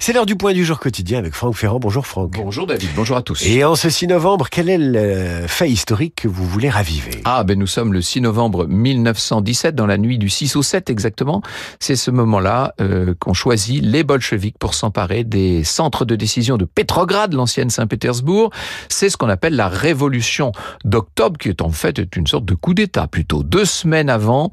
C'est l'heure du point du jour quotidien avec Franck Ferrand. Bonjour Franck. Bonjour David, bonjour à tous. Et en ce 6 novembre, quel est le fait historique que vous voulez raviver? Ah ben nous sommes le 6 novembre 1917, dans la nuit du 6 au 7 exactement. C'est ce moment-là euh, qu'ont choisi les bolcheviks pour s'emparer des centres de décision de Pétrograd, l'ancienne Saint-Pétersbourg. C'est ce qu'on appelle la révolution d'octobre, qui est en fait une sorte de coup d'État plutôt. Deux semaines avant,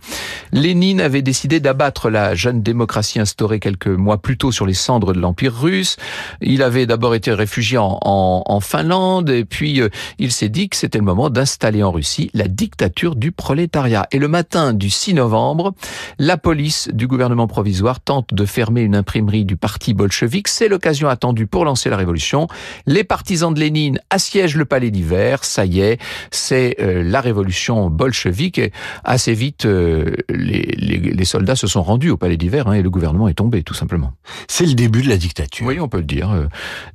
Lénine avait décidé d'abattre la jeune démocratie instaurée quelques mois plus tôt sur les cendres de l'Empire russe. Il avait d'abord été réfugié en, en, Finlande et puis euh, il s'est dit que c'était le moment d'installer en Russie la dictature du prolétariat. Et le matin du 6 novembre, la police du gouvernement provisoire tente de fermer une imprimerie du parti bolchevique. C'est l'occasion attendue pour lancer la révolution. Les partisans de Lénine assiègent le palais d'hiver. Ça y est, c'est euh, la révolution bolchevique. Et assez vite, euh, les, les, les soldats se sont rendu au palais d'hiver hein, et le gouvernement est tombé, tout simplement. C'est le début de la Oui, on peut le dire. Euh,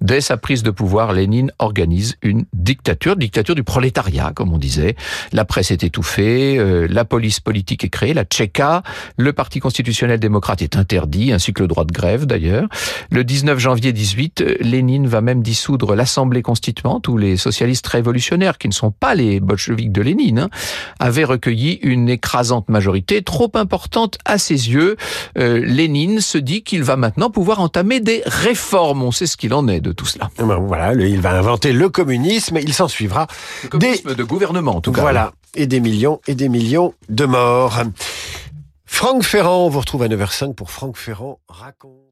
dès sa prise de pouvoir, Lénine organise une dictature, dictature du prolétariat, comme on disait. La presse est étouffée, euh, la police politique est créée, la Tchéka, le Parti constitutionnel démocrate est interdit, ainsi que le droit de grève d'ailleurs. Le 19 janvier 18, Lénine va même dissoudre l'Assemblée constituante où les socialistes révolutionnaires, qui ne sont pas les bolcheviks de Lénine, hein, avaient recueilli une écrasante majorité trop importante à ses yeux euh, Lénine se dit qu'il va maintenant pouvoir entamer des réformes. On sait ce qu'il en est de tout cela. Eh ben voilà, il va inventer le communisme et il s'en suivra. Le communisme de gouvernement, en tout cas. Voilà, et des millions et des millions de morts. Franck Ferrand, on vous retrouve à 9h05 pour Franck Ferrand raconte.